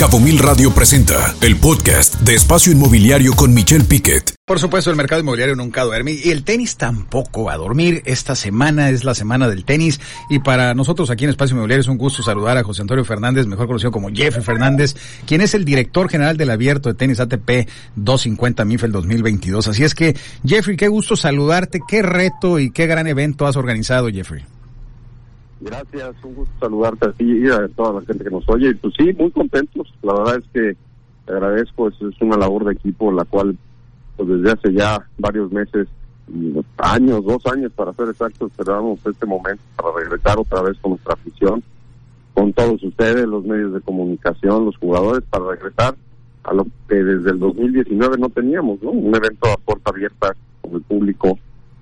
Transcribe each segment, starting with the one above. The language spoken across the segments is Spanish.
Cabo Mil Radio presenta el podcast de Espacio Inmobiliario con Michelle Piquet. Por supuesto, el mercado inmobiliario nunca duerme y el tenis tampoco va a dormir. Esta semana es la semana del tenis y para nosotros aquí en Espacio Inmobiliario es un gusto saludar a José Antonio Fernández, mejor conocido como Jeffrey Fernández, quien es el director general del abierto de tenis ATP 250 MIFEL 2022. Así es que, Jeffrey, qué gusto saludarte, qué reto y qué gran evento has organizado, Jeffrey. Gracias, un gusto saludarte a ti y a toda la gente que nos oye. Pues sí, muy contentos. La verdad es que te agradezco, es, es una labor de equipo la cual pues desde hace ya varios meses, años, dos años para ser exactos, esperábamos este momento para regresar otra vez con nuestra afición, con todos ustedes, los medios de comunicación, los jugadores, para regresar a lo que desde el 2019 no teníamos, ¿no? Un evento a puerta abierta con el público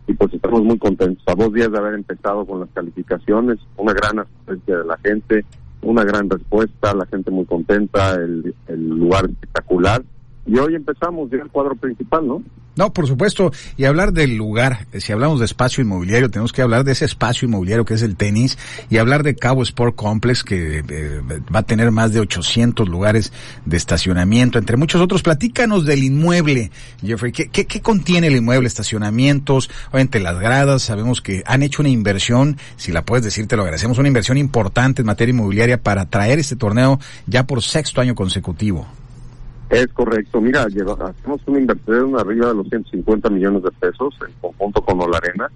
y pues estamos muy contentos. A dos días de haber empezado con las calificaciones, una gran asistencia de la gente, una gran respuesta, la gente muy contenta, el, el lugar espectacular. Y hoy empezamos ya el cuadro principal, ¿no? No, por supuesto. Y hablar del lugar, eh, si hablamos de espacio inmobiliario, tenemos que hablar de ese espacio inmobiliario que es el tenis y hablar de Cabo Sport Complex, que eh, va a tener más de 800 lugares de estacionamiento, entre muchos otros. Platícanos del inmueble, Jeffrey. ¿Qué, qué, qué contiene el inmueble? Estacionamientos, obviamente las gradas. Sabemos que han hecho una inversión, si la puedes decir, te lo agradecemos, una inversión importante en materia inmobiliaria para traer este torneo ya por sexto año consecutivo. Es correcto. Mira, hacemos una inversión arriba de los 150 millones de pesos en conjunto con Olarena.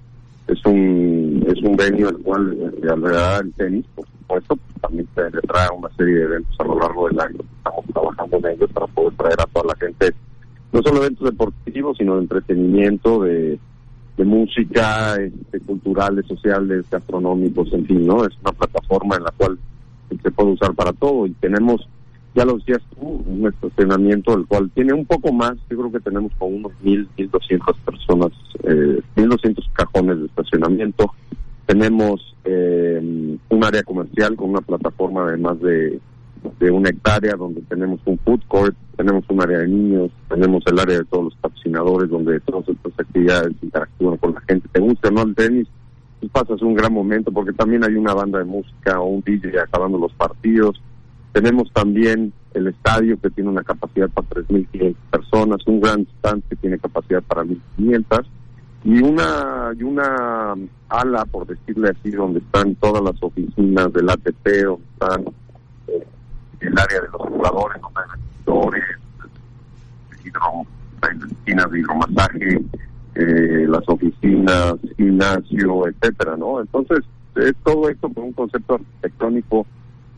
Es un es un venio el cual eh, alrededor el tenis, por supuesto, también se le trae una serie de eventos a lo largo del año. Estamos trabajando en ellos para poder traer a toda la gente, no solo eventos deportivos, sino de entretenimiento, de, de música, este, culturales, sociales, gastronómicos, en fin, ¿no? Es una plataforma en la cual se puede usar para todo y tenemos ya lo decías tú, un estacionamiento el cual tiene un poco más, yo creo que tenemos como unos mil, mil doscientas personas, eh, mil doscientos cajones de estacionamiento. Tenemos eh, un área comercial con una plataforma de más de, de una hectárea donde tenemos un food court, tenemos un área de niños, tenemos el área de todos los patrocinadores donde todas estas actividades interactúan con la gente. ¿Te gusta no el tenis? Pues pasas un gran momento porque también hay una banda de música o un DJ acabando los partidos tenemos también el estadio que tiene una capacidad para 3.500 personas, un gran stand que tiene capacidad para 1.500 y una y una ala, por decirle así, donde están todas las oficinas del ATP, donde están eh, el área de los jugadores, donde hay hidro, de hidromasaje, eh, las oficinas, gimnasio, etcétera, ¿no? Entonces, es todo esto con un concepto arquitectónico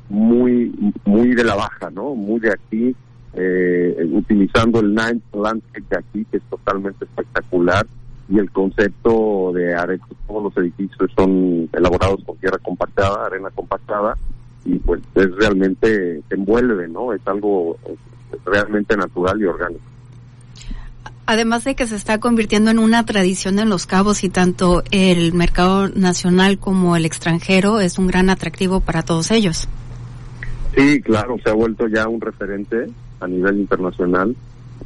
muy muy de la baja, ¿no? Muy de aquí, eh, utilizando el Ninth Landscape de aquí, que es totalmente espectacular, y el concepto de arena, todos los edificios son elaborados con tierra compactada, arena compactada, y pues es realmente, te envuelve, ¿no? Es algo realmente natural y orgánico. Además de que se está convirtiendo en una tradición en Los Cabos y tanto el mercado nacional como el extranjero es un gran atractivo para todos ellos. Sí, claro, se ha vuelto ya un referente a nivel internacional,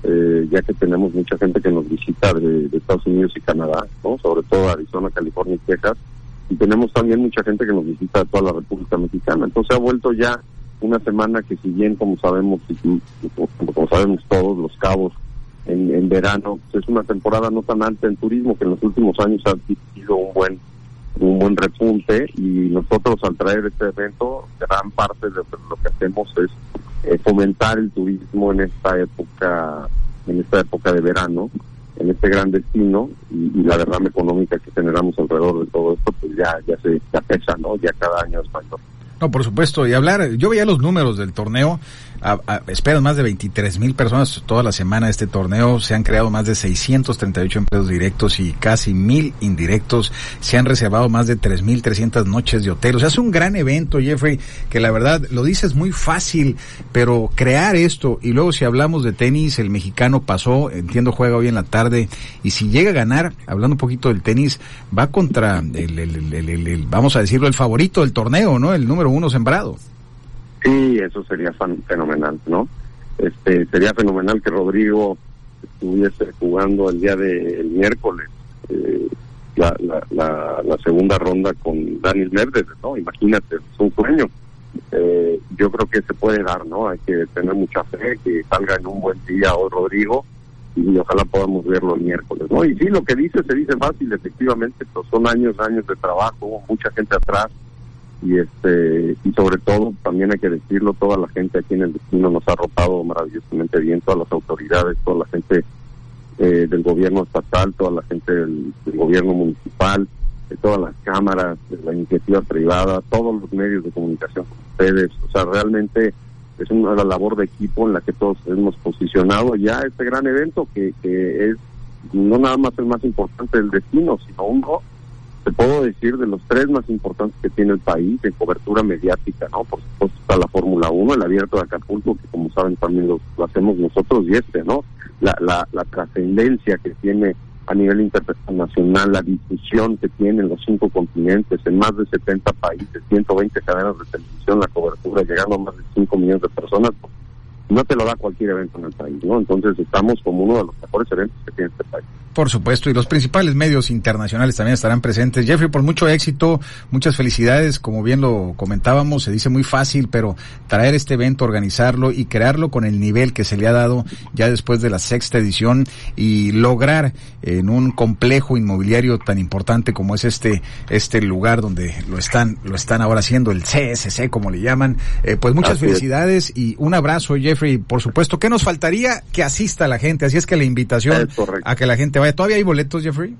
eh, ya que tenemos mucha gente que nos visita de, Estados Unidos y Canadá, ¿no? sobre todo Arizona, California y Texas, y tenemos también mucha gente que nos visita de toda la República Mexicana. Entonces ha vuelto ya una semana que si bien como sabemos, como sabemos todos, los cabos en, en verano, pues es una temporada no tan alta en turismo que en los últimos años ha sido un buen un buen repunte y nosotros al traer este evento, gran parte de lo que hacemos es eh, fomentar el turismo en esta época, en esta época de verano, en este gran destino y, la derrama económica que generamos alrededor de todo esto, pues ya, ya se ya pesa, ¿no? Ya cada año es mayor. No, por supuesto, y hablar, yo veía los números del torneo, a, esperan más de 23 mil personas toda la semana este torneo, se han creado más de 638 empleos directos y casi mil indirectos, se han reservado más de 3.300 noches de hotel, o sea, es un gran evento, Jeffrey, que la verdad lo dices muy fácil, pero crear esto, y luego si hablamos de tenis, el mexicano pasó, entiendo juega hoy en la tarde, y si llega a ganar, hablando un poquito del tenis, va contra el, el, el vamos a decirlo, el favorito del torneo, ¿no? El número uno sembrado. Sí, eso sería fenomenal, ¿no? Este sería fenomenal que Rodrigo estuviese jugando el día del miércoles eh, la, la, la, segunda ronda con Daniel Merdes, ¿no? Imagínate, es un sueño. eh, yo creo que se puede dar, ¿no? Hay que tener mucha fe, que salga en un buen día hoy Rodrigo y ojalá podamos verlo el miércoles, ¿no? Y sí, lo que dice se dice fácil, efectivamente, pues son años, años de trabajo, mucha gente atrás y este y sobre todo también hay que decirlo, toda la gente aquí en el destino nos ha rotado maravillosamente bien, todas las autoridades, toda la gente eh, del gobierno estatal, toda la gente del, gobierno municipal, de todas las cámaras, de la iniciativa privada, todos los medios de comunicación con ustedes, o sea, realmente es una labor de equipo en la que todos hemos posicionado ya este gran evento que, que es no nada más el más importante del destino, sino uno, te puedo decir, de los tres más importantes que tiene el país en cobertura mediática, ¿no? Por supuesto está la Fórmula 1, el abierto de Acapulco, que como saben también lo, hacemos nosotros, y este, ¿no? La, la, la trascendencia que tiene a nivel internacional, la difusión que tiene en los cinco continentes, en más de 70 países, 120 cadenas de televisión, la cobertura, llegando a más de 5 millones de personas, no te lo da cualquier evento en el país, ¿no? Entonces estamos como uno de los mejores eventos que tiene este país. Por supuesto, y los principales medios internacionales también estarán presentes. Jeffrey, por mucho éxito, muchas felicidades, como bien lo comentábamos, se dice muy fácil, pero traer este evento, organizarlo y crearlo con el nivel que se le ha dado ya después de la sexta edición y lograr en un complejo inmobiliario tan importante como es este, este lugar donde lo están, lo están ahora haciendo, el CSC, como le llaman, eh, pues muchas felicidades y un abrazo, Jeffrey, por supuesto. ¿Qué nos faltaría? Que asista la gente, así es que la invitación a que la gente vaya. ¿Todavía hay boletos, Jeffrey?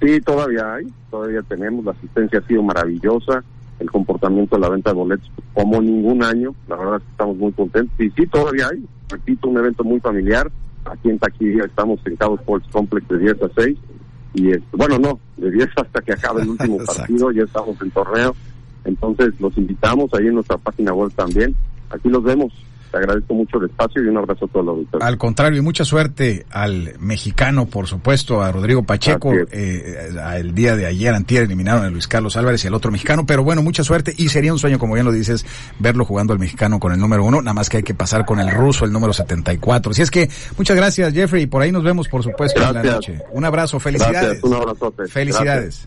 Sí, todavía hay, todavía tenemos, la asistencia ha sido maravillosa, el comportamiento de la venta de boletos como ningún año, la verdad es que estamos muy contentos. Y sí, todavía hay, repito, un evento muy familiar, aquí en Taquilla estamos en Cabo Sports Complex de 10 a 6 y bueno, no, de 10 hasta que acabe el último partido, ya estamos en torneo, entonces los invitamos ahí en nuestra página web también, aquí los vemos, te agradezco mucho el espacio y un abrazo a todos los auditores. Al contrario, y mucha suerte al mexicano, por supuesto, a Rodrigo Pacheco. Eh, el día de ayer, antier, eliminaron a Luis Carlos Álvarez y al otro mexicano, pero bueno, mucha suerte y sería un sueño, como bien lo dices, verlo jugando al mexicano con el número uno, nada más que hay que pasar con el ruso, el número 74. Así es que, muchas gracias, Jeffrey, y por ahí nos vemos, por supuesto, en la noche. Un abrazo, felicidades. un abrazote. Felicidades.